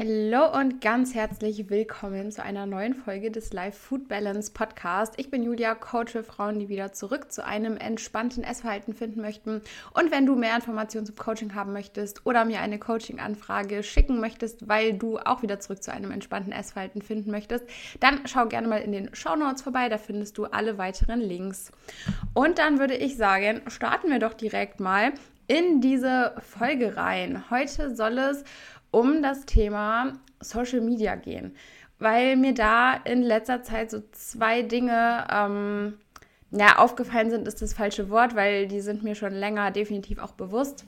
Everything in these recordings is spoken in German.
Hallo und ganz herzlich willkommen zu einer neuen Folge des Live Food Balance Podcast. Ich bin Julia, Coach für Frauen, die wieder zurück zu einem entspannten Essverhalten finden möchten. Und wenn du mehr Informationen zum Coaching haben möchtest oder mir eine Coaching-Anfrage schicken möchtest, weil du auch wieder zurück zu einem entspannten Essverhalten finden möchtest, dann schau gerne mal in den Show Notes vorbei. Da findest du alle weiteren Links. Und dann würde ich sagen, starten wir doch direkt mal in diese Folge rein. Heute soll es um das Thema Social Media gehen, weil mir da in letzter Zeit so zwei Dinge ähm, ja, aufgefallen sind, ist das falsche Wort, weil die sind mir schon länger definitiv auch bewusst.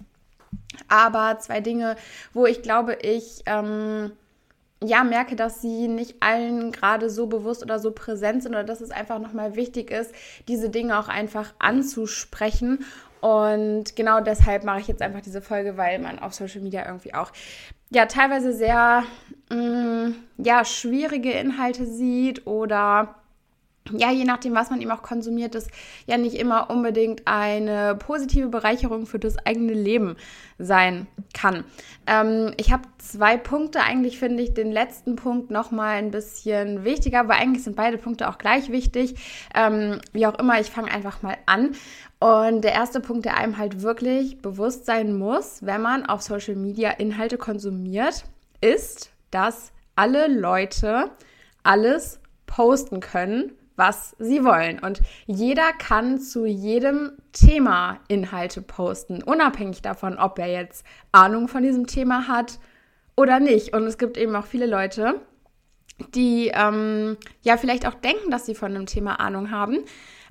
Aber zwei Dinge, wo ich glaube, ich ähm, ja merke, dass sie nicht allen gerade so bewusst oder so präsent sind oder dass es einfach nochmal wichtig ist, diese Dinge auch einfach anzusprechen. Und genau deshalb mache ich jetzt einfach diese Folge, weil man auf Social Media irgendwie auch ja teilweise sehr mh, mm, ja schwierige Inhalte sieht oder ja, je nachdem, was man eben auch konsumiert, ist ja nicht immer unbedingt eine positive Bereicherung für das eigene Leben sein kann. Ähm, ich habe zwei Punkte. Eigentlich finde ich den letzten Punkt nochmal ein bisschen wichtiger, weil eigentlich sind beide Punkte auch gleich wichtig. Ähm, wie auch immer, ich fange einfach mal an. Und der erste Punkt, der einem halt wirklich bewusst sein muss, wenn man auf Social Media Inhalte konsumiert, ist, dass alle Leute alles posten können, was sie wollen. Und jeder kann zu jedem Thema Inhalte posten, unabhängig davon, ob er jetzt Ahnung von diesem Thema hat oder nicht. Und es gibt eben auch viele Leute, die ähm, ja vielleicht auch denken, dass sie von einem Thema Ahnung haben,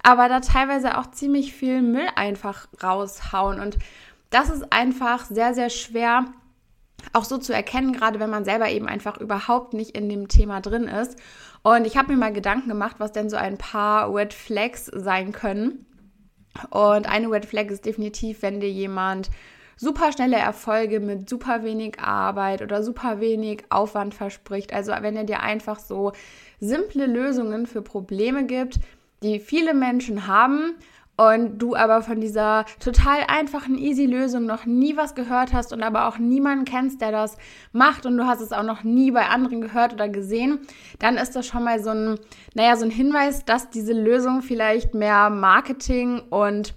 aber da teilweise auch ziemlich viel Müll einfach raushauen. Und das ist einfach sehr, sehr schwer auch so zu erkennen, gerade wenn man selber eben einfach überhaupt nicht in dem Thema drin ist. Und ich habe mir mal Gedanken gemacht, was denn so ein paar Red Flags sein können. Und eine Red Flag ist definitiv, wenn dir jemand super schnelle Erfolge mit super wenig Arbeit oder super wenig Aufwand verspricht. Also wenn er dir einfach so simple Lösungen für Probleme gibt, die viele Menschen haben und du aber von dieser total einfachen, easy Lösung noch nie was gehört hast und aber auch niemanden kennst, der das macht und du hast es auch noch nie bei anderen gehört oder gesehen, dann ist das schon mal so ein, naja, so ein Hinweis, dass diese Lösung vielleicht mehr Marketing und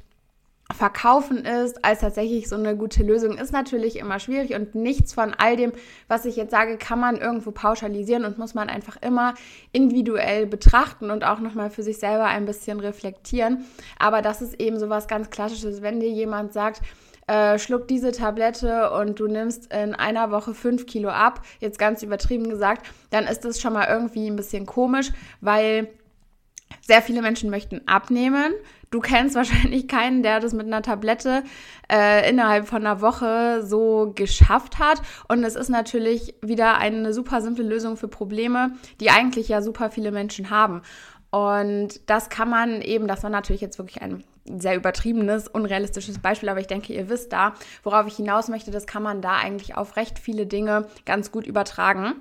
verkaufen ist, als tatsächlich so eine gute Lösung, ist natürlich immer schwierig und nichts von all dem, was ich jetzt sage, kann man irgendwo pauschalisieren und muss man einfach immer individuell betrachten und auch nochmal für sich selber ein bisschen reflektieren. Aber das ist eben so was ganz Klassisches, wenn dir jemand sagt, äh, schluck diese Tablette und du nimmst in einer Woche fünf Kilo ab, jetzt ganz übertrieben gesagt, dann ist das schon mal irgendwie ein bisschen komisch, weil sehr viele Menschen möchten abnehmen. Du kennst wahrscheinlich keinen, der das mit einer Tablette äh, innerhalb von einer Woche so geschafft hat. Und es ist natürlich wieder eine super simple Lösung für Probleme, die eigentlich ja super viele Menschen haben. Und das kann man eben, das war natürlich jetzt wirklich ein sehr übertriebenes, unrealistisches Beispiel, aber ich denke, ihr wisst da, worauf ich hinaus möchte, das kann man da eigentlich auf recht viele Dinge ganz gut übertragen.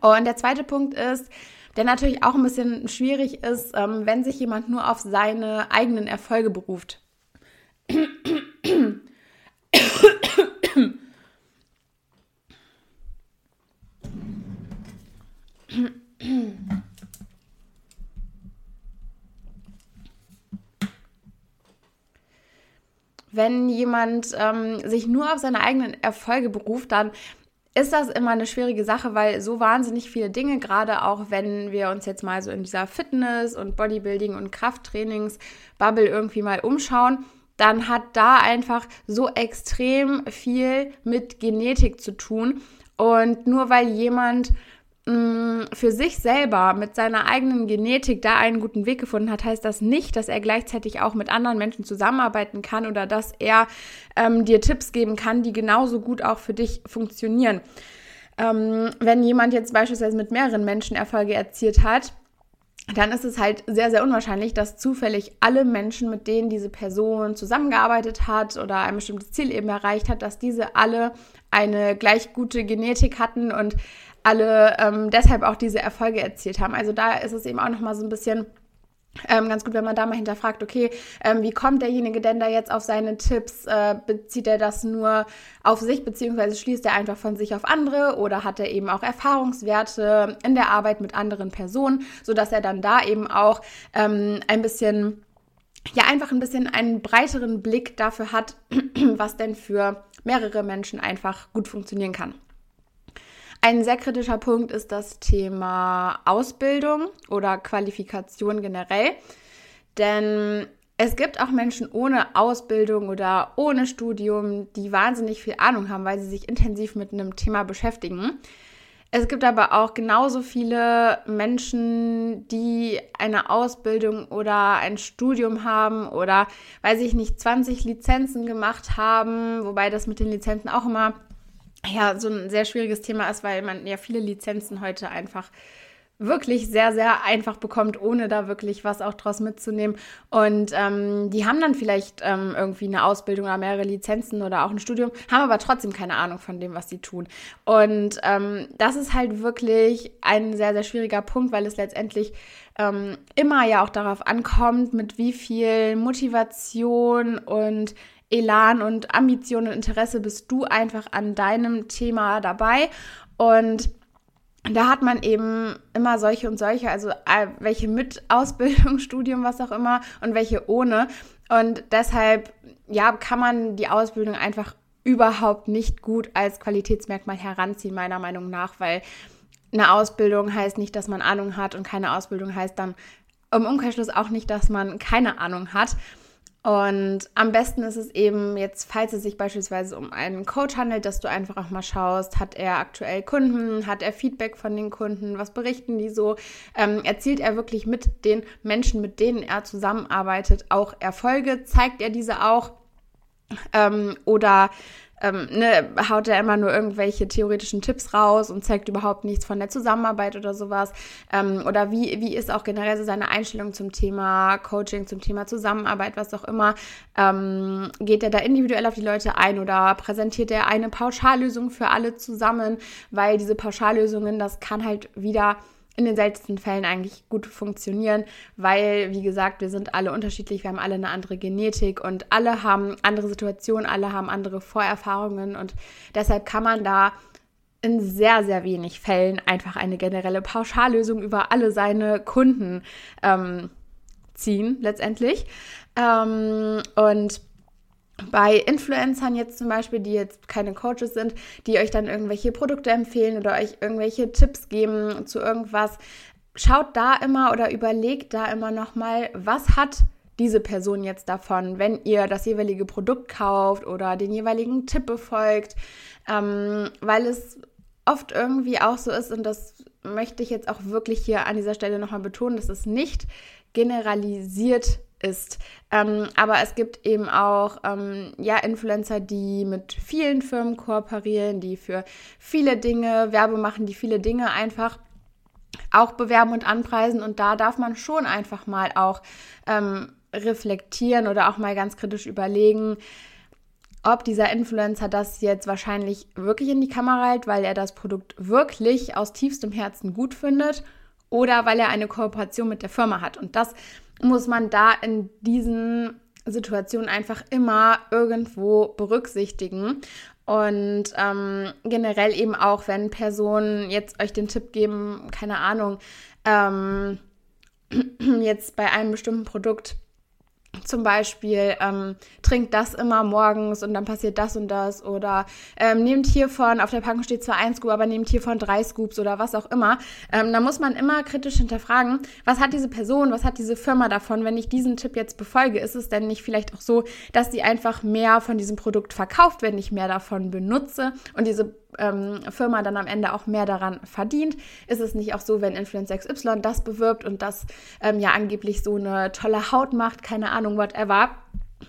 Und der zweite Punkt ist, der natürlich auch ein bisschen schwierig ist, ähm, wenn sich jemand nur auf seine eigenen Erfolge beruft. Wenn jemand ähm, sich nur auf seine eigenen Erfolge beruft, dann ist das immer eine schwierige Sache, weil so wahnsinnig viele Dinge, gerade auch wenn wir uns jetzt mal so in dieser Fitness- und Bodybuilding- und Krafttrainings-Bubble irgendwie mal umschauen, dann hat da einfach so extrem viel mit Genetik zu tun. Und nur weil jemand für sich selber mit seiner eigenen Genetik da einen guten Weg gefunden hat, heißt das nicht, dass er gleichzeitig auch mit anderen Menschen zusammenarbeiten kann oder dass er ähm, dir Tipps geben kann, die genauso gut auch für dich funktionieren. Ähm, wenn jemand jetzt beispielsweise mit mehreren Menschen Erfolge erzielt hat, dann ist es halt sehr, sehr unwahrscheinlich, dass zufällig alle Menschen, mit denen diese Person zusammengearbeitet hat oder ein bestimmtes Ziel eben erreicht hat, dass diese alle eine gleich gute Genetik hatten und alle ähm, deshalb auch diese Erfolge erzielt haben. Also da ist es eben auch nochmal so ein bisschen ähm, ganz gut, wenn man da mal hinterfragt, okay, ähm, wie kommt derjenige denn da jetzt auf seine Tipps? Äh, bezieht er das nur auf sich, beziehungsweise schließt er einfach von sich auf andere oder hat er eben auch Erfahrungswerte in der Arbeit mit anderen Personen, sodass er dann da eben auch ähm, ein bisschen, ja, einfach ein bisschen einen breiteren Blick dafür hat, was denn für mehrere Menschen einfach gut funktionieren kann. Ein sehr kritischer Punkt ist das Thema Ausbildung oder Qualifikation generell. Denn es gibt auch Menschen ohne Ausbildung oder ohne Studium, die wahnsinnig viel Ahnung haben, weil sie sich intensiv mit einem Thema beschäftigen. Es gibt aber auch genauso viele Menschen, die eine Ausbildung oder ein Studium haben oder, weiß ich nicht, 20 Lizenzen gemacht haben, wobei das mit den Lizenzen auch immer ja so ein sehr schwieriges Thema ist, weil man ja viele Lizenzen heute einfach wirklich sehr, sehr einfach bekommt, ohne da wirklich was auch draus mitzunehmen. Und ähm, die haben dann vielleicht ähm, irgendwie eine Ausbildung oder mehrere Lizenzen oder auch ein Studium, haben aber trotzdem keine Ahnung von dem, was sie tun. Und ähm, das ist halt wirklich ein sehr, sehr schwieriger Punkt, weil es letztendlich ähm, immer ja auch darauf ankommt, mit wie viel Motivation und Elan und Ambition und Interesse bist du einfach an deinem Thema dabei. Und da hat man eben immer solche und solche, also äh, welche mit Ausbildung, Studium, was auch immer und welche ohne. Und deshalb, ja, kann man die Ausbildung einfach überhaupt nicht gut als Qualitätsmerkmal heranziehen, meiner Meinung nach, weil eine Ausbildung heißt nicht, dass man Ahnung hat und keine Ausbildung heißt dann im Umkehrschluss auch nicht, dass man keine Ahnung hat. Und am besten ist es eben jetzt, falls es sich beispielsweise um einen Coach handelt, dass du einfach auch mal schaust, hat er aktuell Kunden, hat er Feedback von den Kunden, was berichten die so, ähm, erzielt er wirklich mit den Menschen, mit denen er zusammenarbeitet, auch Erfolge, zeigt er diese auch? Ähm, oder ähm, ne, haut er immer nur irgendwelche theoretischen Tipps raus und zeigt überhaupt nichts von der Zusammenarbeit oder sowas? Ähm, oder wie, wie ist auch generell so seine Einstellung zum Thema Coaching, zum Thema Zusammenarbeit, was auch immer? Ähm, geht er da individuell auf die Leute ein oder präsentiert er eine Pauschallösung für alle zusammen? Weil diese Pauschallösungen, das kann halt wieder in den seltensten Fällen eigentlich gut funktionieren, weil, wie gesagt, wir sind alle unterschiedlich, wir haben alle eine andere Genetik und alle haben andere Situationen, alle haben andere Vorerfahrungen und deshalb kann man da in sehr, sehr wenig Fällen einfach eine generelle Pauschallösung über alle seine Kunden ähm, ziehen, letztendlich. Ähm, und bei Influencern jetzt zum Beispiel, die jetzt keine Coaches sind, die euch dann irgendwelche Produkte empfehlen oder euch irgendwelche Tipps geben zu irgendwas, schaut da immer oder überlegt da immer nochmal, was hat diese Person jetzt davon, wenn ihr das jeweilige Produkt kauft oder den jeweiligen Tipp befolgt, ähm, weil es oft irgendwie auch so ist und das möchte ich jetzt auch wirklich hier an dieser Stelle nochmal betonen, dass es nicht generalisiert ist. Ähm, aber es gibt eben auch ähm, ja, Influencer, die mit vielen Firmen kooperieren, die für viele Dinge Werbe machen, die viele Dinge einfach auch bewerben und anpreisen. Und da darf man schon einfach mal auch ähm, reflektieren oder auch mal ganz kritisch überlegen, ob dieser Influencer das jetzt wahrscheinlich wirklich in die Kamera hält, weil er das Produkt wirklich aus tiefstem Herzen gut findet oder weil er eine Kooperation mit der Firma hat. Und das muss man da in diesen Situationen einfach immer irgendwo berücksichtigen. Und ähm, generell eben auch, wenn Personen jetzt euch den Tipp geben, keine Ahnung, ähm, jetzt bei einem bestimmten Produkt zum Beispiel ähm, trinkt das immer morgens und dann passiert das und das oder ähm, nehmt hiervon, auf der Packung steht zwar ein Scoop, aber nehmt hiervon drei Scoops oder was auch immer. Ähm, da muss man immer kritisch hinterfragen, was hat diese Person, was hat diese Firma davon, wenn ich diesen Tipp jetzt befolge? Ist es denn nicht vielleicht auch so, dass sie einfach mehr von diesem Produkt verkauft, wenn ich mehr davon benutze und diese ähm, Firma dann am Ende auch mehr daran verdient? Ist es nicht auch so, wenn Influencer XY das bewirbt und das ähm, ja angeblich so eine tolle Haut macht, keine Ahnung, whatever?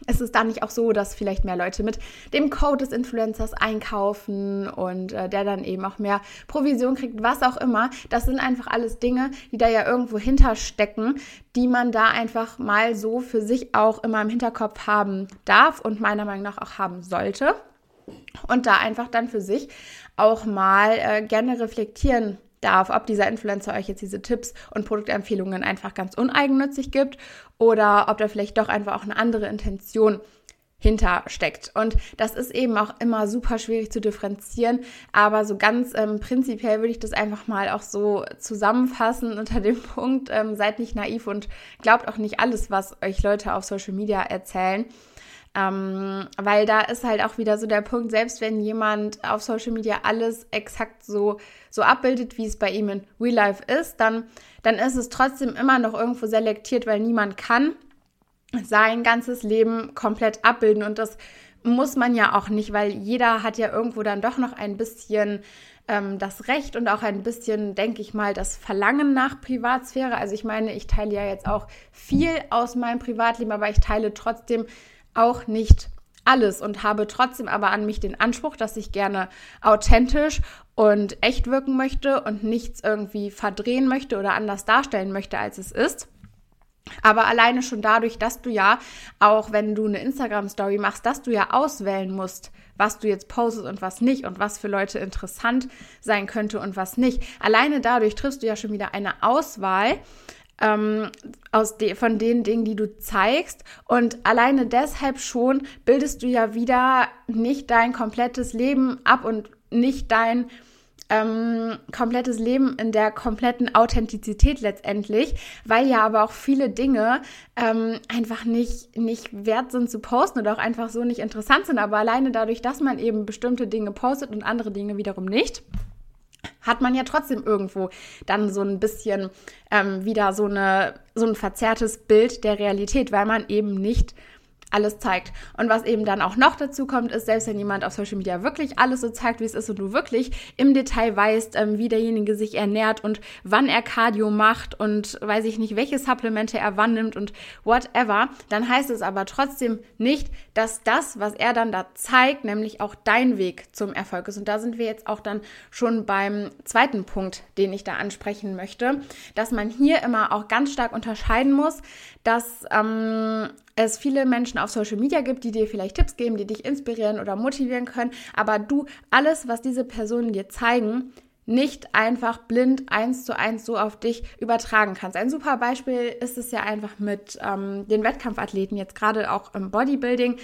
ist es dann nicht auch so, dass vielleicht mehr Leute mit dem Code des Influencers einkaufen und äh, der dann eben auch mehr Provision kriegt, was auch immer. Das sind einfach alles Dinge, die da ja irgendwo hinterstecken, die man da einfach mal so für sich auch immer im Hinterkopf haben darf und meiner Meinung nach auch haben sollte und da einfach dann für sich auch mal äh, gerne reflektieren darf, ob dieser Influencer euch jetzt diese Tipps und Produktempfehlungen einfach ganz uneigennützig gibt oder ob da vielleicht doch einfach auch eine andere Intention hintersteckt. Und das ist eben auch immer super schwierig zu differenzieren. Aber so ganz ähm, prinzipiell würde ich das einfach mal auch so zusammenfassen unter dem Punkt, ähm, seid nicht naiv und glaubt auch nicht alles, was euch Leute auf Social Media erzählen. Ähm, weil da ist halt auch wieder so der Punkt, selbst wenn jemand auf Social Media alles exakt so, so abbildet, wie es bei ihm in Real Life ist, dann, dann ist es trotzdem immer noch irgendwo selektiert, weil niemand kann sein ganzes Leben komplett abbilden. Und das muss man ja auch nicht, weil jeder hat ja irgendwo dann doch noch ein bisschen ähm, das Recht und auch ein bisschen, denke ich mal, das Verlangen nach Privatsphäre. Also ich meine, ich teile ja jetzt auch viel aus meinem Privatleben, aber ich teile trotzdem auch nicht alles und habe trotzdem aber an mich den Anspruch, dass ich gerne authentisch und echt wirken möchte und nichts irgendwie verdrehen möchte oder anders darstellen möchte, als es ist. Aber alleine schon dadurch, dass du ja, auch wenn du eine Instagram-Story machst, dass du ja auswählen musst, was du jetzt postest und was nicht und was für Leute interessant sein könnte und was nicht. Alleine dadurch triffst du ja schon wieder eine Auswahl ähm, aus de von den Dingen, die du zeigst. Und alleine deshalb schon bildest du ja wieder nicht dein komplettes Leben ab und nicht dein ähm, komplettes Leben in der kompletten Authentizität letztendlich, weil ja aber auch viele Dinge ähm, einfach nicht, nicht wert sind zu posten oder auch einfach so nicht interessant sind. Aber alleine dadurch, dass man eben bestimmte Dinge postet und andere Dinge wiederum nicht, hat man ja trotzdem irgendwo dann so ein bisschen ähm, wieder so, eine, so ein verzerrtes Bild der Realität, weil man eben nicht alles zeigt. Und was eben dann auch noch dazu kommt, ist, selbst wenn jemand auf Social Media wirklich alles so zeigt, wie es ist und du wirklich im Detail weißt, ähm, wie derjenige sich ernährt und wann er Cardio macht und weiß ich nicht, welche Supplemente er wann nimmt und whatever, dann heißt es aber trotzdem nicht, dass das, was er dann da zeigt, nämlich auch dein Weg zum Erfolg ist. Und da sind wir jetzt auch dann schon beim zweiten Punkt, den ich da ansprechen möchte, dass man hier immer auch ganz stark unterscheiden muss, dass ähm, es viele Menschen auf Social Media gibt, die dir vielleicht Tipps geben, die dich inspirieren oder motivieren können, aber du alles, was diese Personen dir zeigen, nicht einfach blind eins zu eins so auf dich übertragen kannst. Ein super Beispiel ist es ja einfach mit ähm, den Wettkampfathleten, jetzt gerade auch im Bodybuilding,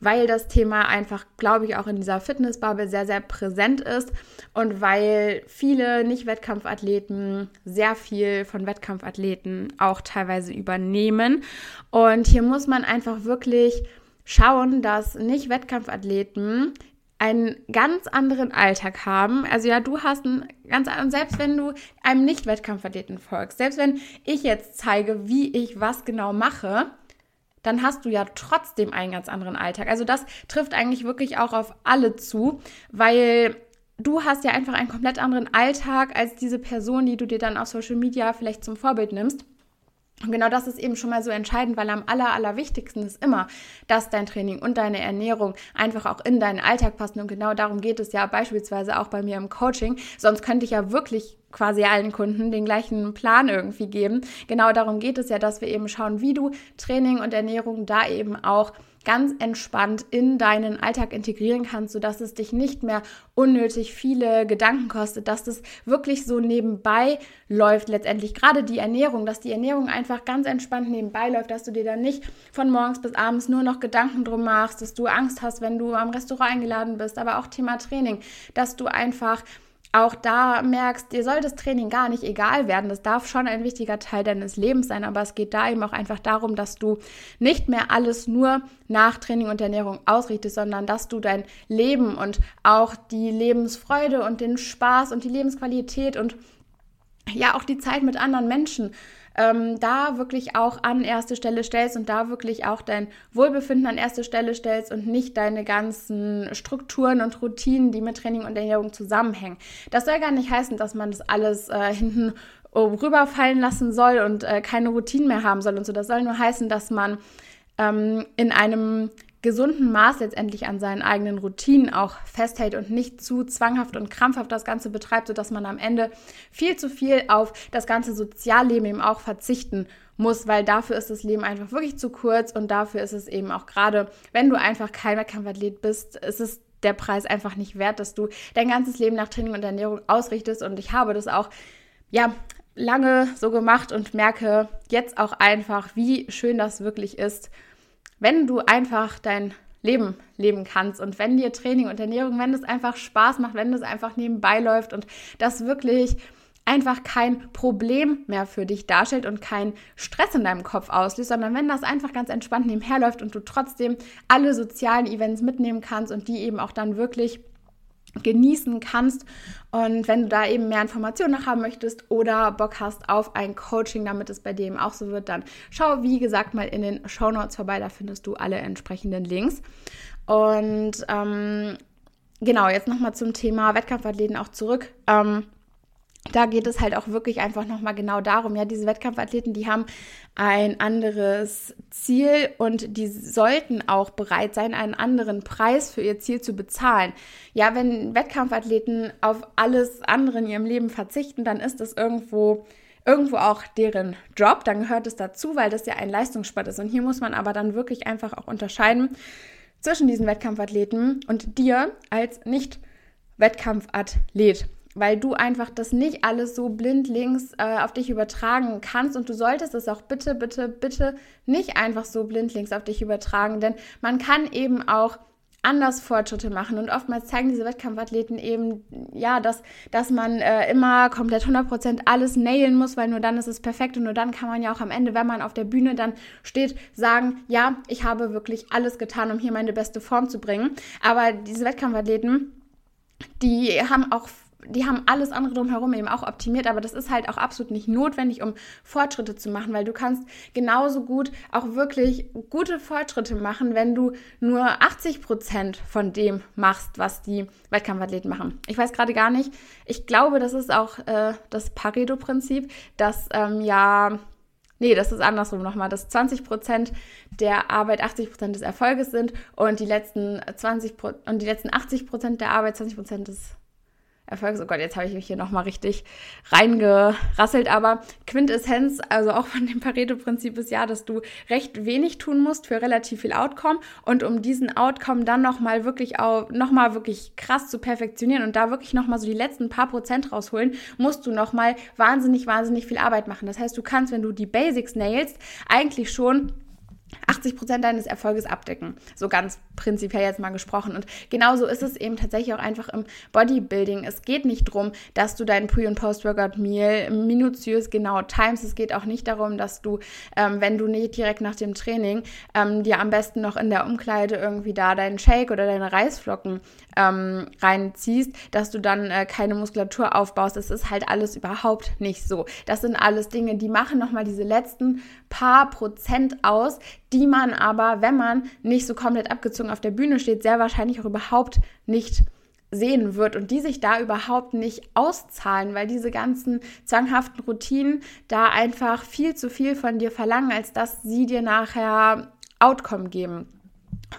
weil das Thema einfach, glaube ich, auch in dieser Fitnessbubble sehr, sehr präsent ist und weil viele Nicht-Wettkampfathleten sehr viel von Wettkampfathleten auch teilweise übernehmen. Und hier muss man einfach wirklich schauen, dass Nicht-Wettkampfathleten einen ganz anderen Alltag haben. Also ja, du hast einen ganz anderen, selbst wenn du einem Nicht-Wettkampfathleten folgst, selbst wenn ich jetzt zeige, wie ich was genau mache, dann hast du ja trotzdem einen ganz anderen Alltag. Also das trifft eigentlich wirklich auch auf alle zu, weil du hast ja einfach einen komplett anderen Alltag als diese Person, die du dir dann auf Social Media vielleicht zum Vorbild nimmst. Und genau das ist eben schon mal so entscheidend, weil am aller, allerwichtigsten ist immer, dass dein Training und deine Ernährung einfach auch in deinen Alltag passen. Und genau darum geht es ja beispielsweise auch bei mir im Coaching. Sonst könnte ich ja wirklich quasi allen Kunden den gleichen Plan irgendwie geben. Genau darum geht es ja, dass wir eben schauen, wie du Training und Ernährung da eben auch ganz entspannt in deinen Alltag integrieren kannst, sodass es dich nicht mehr unnötig viele Gedanken kostet, dass das wirklich so nebenbei läuft letztendlich. Gerade die Ernährung, dass die Ernährung einfach ganz entspannt nebenbei läuft, dass du dir dann nicht von morgens bis abends nur noch Gedanken drum machst, dass du Angst hast, wenn du am Restaurant eingeladen bist, aber auch Thema Training, dass du einfach auch da merkst, dir soll das Training gar nicht egal werden. Das darf schon ein wichtiger Teil deines Lebens sein, aber es geht da eben auch einfach darum, dass du nicht mehr alles nur nach Training und Ernährung ausrichtest, sondern dass du dein Leben und auch die Lebensfreude und den Spaß und die Lebensqualität und ja auch die Zeit mit anderen Menschen ähm, da wirklich auch an erste Stelle stellst und da wirklich auch dein Wohlbefinden an erste Stelle stellst und nicht deine ganzen Strukturen und Routinen, die mit Training und Ernährung zusammenhängen. Das soll gar nicht heißen, dass man das alles äh, hinten rüberfallen lassen soll und äh, keine Routinen mehr haben soll und so. Das soll nur heißen, dass man ähm, in einem gesunden Maß letztendlich an seinen eigenen Routinen auch festhält und nicht zu zwanghaft und krampfhaft das Ganze betreibt, sodass man am Ende viel zu viel auf das ganze Sozialleben eben auch verzichten muss, weil dafür ist das Leben einfach wirklich zu kurz und dafür ist es eben auch gerade, wenn du einfach kein Wettkampfathlet bist, ist es der Preis einfach nicht wert, dass du dein ganzes Leben nach Training und Ernährung ausrichtest. Und ich habe das auch, ja, lange so gemacht und merke jetzt auch einfach, wie schön das wirklich ist, wenn du einfach dein Leben leben kannst und wenn dir Training und Ernährung, wenn es einfach Spaß macht, wenn es einfach nebenbei läuft und das wirklich einfach kein Problem mehr für dich darstellt und kein Stress in deinem Kopf auslöst, sondern wenn das einfach ganz entspannt nebenher läuft und du trotzdem alle sozialen Events mitnehmen kannst und die eben auch dann wirklich genießen kannst. Und wenn du da eben mehr Informationen noch haben möchtest oder Bock hast auf ein Coaching, damit es bei eben auch so wird, dann schau, wie gesagt, mal in den Show Notes vorbei. Da findest du alle entsprechenden Links. Und ähm, genau, jetzt nochmal zum Thema Wettkampfathleten auch zurück. Ähm, da geht es halt auch wirklich einfach nochmal genau darum, ja, diese Wettkampfathleten, die haben ein anderes Ziel und die sollten auch bereit sein, einen anderen Preis für ihr Ziel zu bezahlen. Ja, wenn Wettkampfathleten auf alles andere in ihrem Leben verzichten, dann ist das irgendwo irgendwo auch deren Job, dann gehört es dazu, weil das ja ein Leistungssport ist. Und hier muss man aber dann wirklich einfach auch unterscheiden zwischen diesen Wettkampfathleten und dir als Nicht-Wettkampfathlet weil du einfach das nicht alles so blindlings äh, auf dich übertragen kannst. Und du solltest es auch bitte, bitte, bitte nicht einfach so blindlings auf dich übertragen, denn man kann eben auch anders Fortschritte machen. Und oftmals zeigen diese Wettkampfathleten eben, ja, dass, dass man äh, immer komplett 100% alles nailen muss, weil nur dann ist es perfekt. Und nur dann kann man ja auch am Ende, wenn man auf der Bühne dann steht, sagen, ja, ich habe wirklich alles getan, um hier meine beste Form zu bringen. Aber diese Wettkampfathleten, die haben auch die haben alles andere drumherum eben auch optimiert, aber das ist halt auch absolut nicht notwendig, um Fortschritte zu machen, weil du kannst genauso gut auch wirklich gute Fortschritte machen, wenn du nur 80 Prozent von dem machst, was die Wettkampfathleten machen. Ich weiß gerade gar nicht. Ich glaube, das ist auch äh, das Pareto-Prinzip, dass ähm, ja Nee, das ist andersrum nochmal, dass 20 Prozent der Arbeit 80 Prozent des Erfolges sind und die letzten 20 und die letzten 80 Prozent der Arbeit 20 Prozent des Erfolgs. Oh Gott, jetzt habe ich mich hier nochmal richtig reingerasselt. Aber Quintessenz, also auch von dem Pareto-Prinzip ist ja, dass du recht wenig tun musst für relativ viel Outcome. Und um diesen Outcome dann nochmal wirklich auch, nochmal wirklich krass zu perfektionieren und da wirklich nochmal so die letzten paar Prozent rausholen, musst du nochmal wahnsinnig, wahnsinnig viel Arbeit machen. Das heißt, du kannst, wenn du die Basics nailst, eigentlich schon 80 Prozent deines Erfolges abdecken. So ganz prinzipiell jetzt mal gesprochen. Und genauso ist es eben tatsächlich auch einfach im Bodybuilding. Es geht nicht darum, dass du dein Pre- und Post-Workout-Meal minutiös genau timest. Es geht auch nicht darum, dass du, ähm, wenn du nicht direkt nach dem Training ähm, dir am besten noch in der Umkleide irgendwie da deinen Shake oder deine Reisflocken ähm, reinziehst, dass du dann äh, keine Muskulatur aufbaust. Das ist halt alles überhaupt nicht so. Das sind alles Dinge, die machen nochmal diese letzten paar Prozent aus, die man aber, wenn man nicht so komplett abgezogen auf der Bühne steht, sehr wahrscheinlich auch überhaupt nicht sehen wird und die sich da überhaupt nicht auszahlen, weil diese ganzen zwanghaften Routinen da einfach viel zu viel von dir verlangen, als dass sie dir nachher Outcome geben.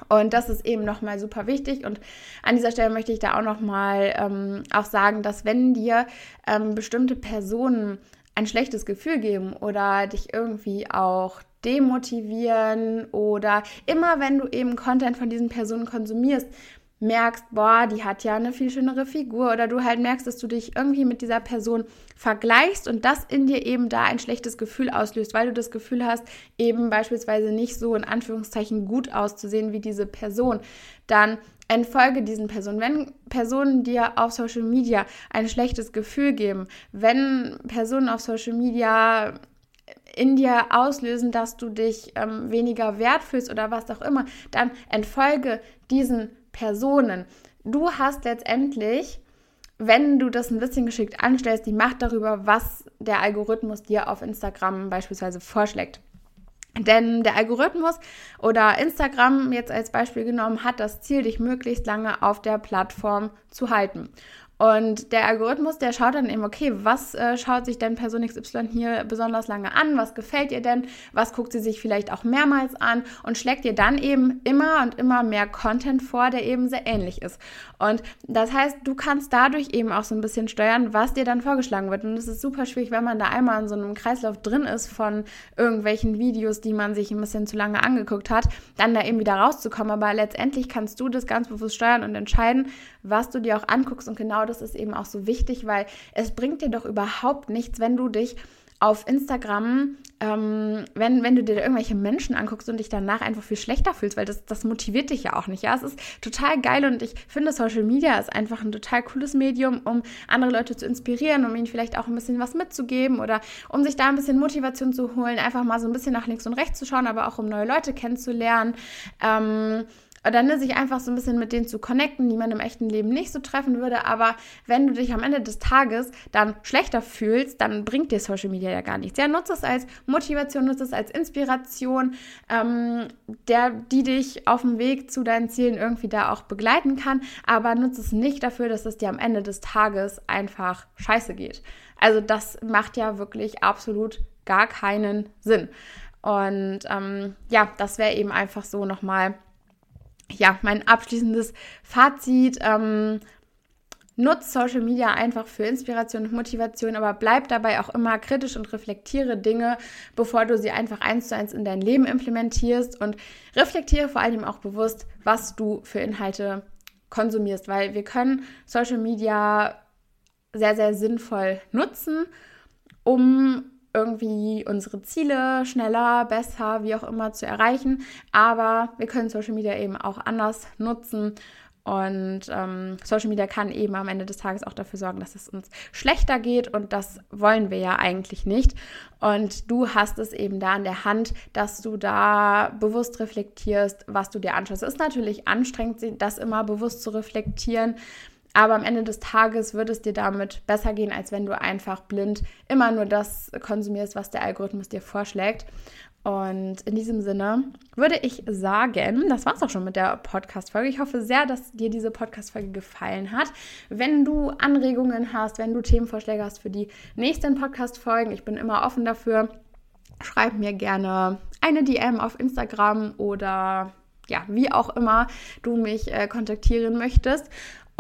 Und das ist eben nochmal super wichtig. Und an dieser Stelle möchte ich da auch nochmal ähm, auch sagen, dass wenn dir ähm, bestimmte Personen ein schlechtes Gefühl geben oder dich irgendwie auch demotivieren oder immer wenn du eben Content von diesen Personen konsumierst, merkst, boah, die hat ja eine viel schönere Figur oder du halt merkst, dass du dich irgendwie mit dieser Person vergleichst und das in dir eben da ein schlechtes Gefühl auslöst, weil du das Gefühl hast, eben beispielsweise nicht so in Anführungszeichen gut auszusehen wie diese Person, dann entfolge diesen Personen. Wenn Personen dir auf Social Media ein schlechtes Gefühl geben, wenn Personen auf Social Media in dir auslösen, dass du dich ähm, weniger wert fühlst oder was auch immer, dann entfolge diesen Personen. Du hast letztendlich, wenn du das ein bisschen geschickt anstellst, die Macht darüber, was der Algorithmus dir auf Instagram beispielsweise vorschlägt. Denn der Algorithmus oder Instagram jetzt als Beispiel genommen hat das Ziel, dich möglichst lange auf der Plattform zu halten. Und der Algorithmus, der schaut dann eben, okay, was äh, schaut sich denn Person XY hier besonders lange an? Was gefällt ihr denn? Was guckt sie sich vielleicht auch mehrmals an? Und schlägt ihr dann eben immer und immer mehr Content vor, der eben sehr ähnlich ist. Und das heißt, du kannst dadurch eben auch so ein bisschen steuern, was dir dann vorgeschlagen wird. Und es ist super schwierig, wenn man da einmal in so einem Kreislauf drin ist von irgendwelchen Videos, die man sich ein bisschen zu lange angeguckt hat, dann da eben wieder rauszukommen. Aber letztendlich kannst du das ganz bewusst steuern und entscheiden, was du dir auch anguckst. Und genau das ist eben auch so wichtig, weil es bringt dir doch überhaupt nichts, wenn du dich auf Instagram, ähm, wenn, wenn du dir irgendwelche Menschen anguckst und dich danach einfach viel schlechter fühlst, weil das, das motiviert dich ja auch nicht. Ja, es ist total geil und ich finde, Social Media ist einfach ein total cooles Medium, um andere Leute zu inspirieren, um ihnen vielleicht auch ein bisschen was mitzugeben oder um sich da ein bisschen Motivation zu holen, einfach mal so ein bisschen nach links und rechts zu schauen, aber auch um neue Leute kennenzulernen. Ähm, oder ne, sich einfach so ein bisschen mit denen zu connecten, die man im echten Leben nicht so treffen würde. Aber wenn du dich am Ende des Tages dann schlechter fühlst, dann bringt dir Social Media ja gar nichts. Ja, nutze es als Motivation, nutze es als Inspiration, ähm, der, die dich auf dem Weg zu deinen Zielen irgendwie da auch begleiten kann. Aber nutze es nicht dafür, dass es dir am Ende des Tages einfach scheiße geht. Also das macht ja wirklich absolut gar keinen Sinn. Und ähm, ja, das wäre eben einfach so nochmal ja, mein abschließendes Fazit. Ähm, Nutz Social Media einfach für Inspiration und Motivation, aber bleib dabei auch immer kritisch und reflektiere Dinge, bevor du sie einfach eins zu eins in dein Leben implementierst und reflektiere vor allem auch bewusst, was du für Inhalte konsumierst, weil wir können Social Media sehr, sehr sinnvoll nutzen, um irgendwie unsere Ziele schneller, besser, wie auch immer zu erreichen. Aber wir können Social Media eben auch anders nutzen. Und ähm, Social Media kann eben am Ende des Tages auch dafür sorgen, dass es uns schlechter geht. Und das wollen wir ja eigentlich nicht. Und du hast es eben da in der Hand, dass du da bewusst reflektierst, was du dir anschaust. Es ist natürlich anstrengend, das immer bewusst zu reflektieren. Aber am Ende des Tages wird es dir damit besser gehen, als wenn du einfach blind immer nur das konsumierst, was der Algorithmus dir vorschlägt. Und in diesem Sinne würde ich sagen, das war's auch schon mit der Podcast-Folge. Ich hoffe sehr, dass dir diese Podcast-Folge gefallen hat. Wenn du Anregungen hast, wenn du Themenvorschläge hast für die nächsten Podcast-Folgen, ich bin immer offen dafür. Schreib mir gerne eine DM auf Instagram oder ja, wie auch immer du mich äh, kontaktieren möchtest.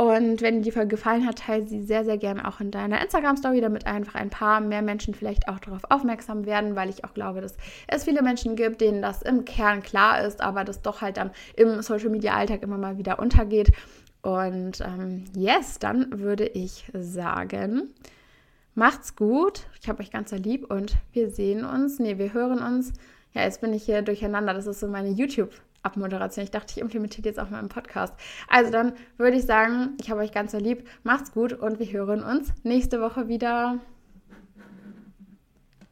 Und wenn dir die Folge gefallen hat, teile sie sehr, sehr gerne auch in deiner Instagram-Story, damit einfach ein paar mehr Menschen vielleicht auch darauf aufmerksam werden, weil ich auch glaube, dass es viele Menschen gibt, denen das im Kern klar ist, aber das doch halt dann im Social-Media-Alltag immer mal wieder untergeht. Und ähm, yes, dann würde ich sagen, macht's gut. Ich habe euch ganz lieb und wir sehen uns. Nee, wir hören uns. Ja, jetzt bin ich hier durcheinander. Das ist so meine YouTube- Abmoderation. Ich dachte, ich implementiere jetzt auch mal im Podcast. Also dann würde ich sagen, ich habe euch ganz so lieb. Macht's gut und wir hören uns nächste Woche wieder.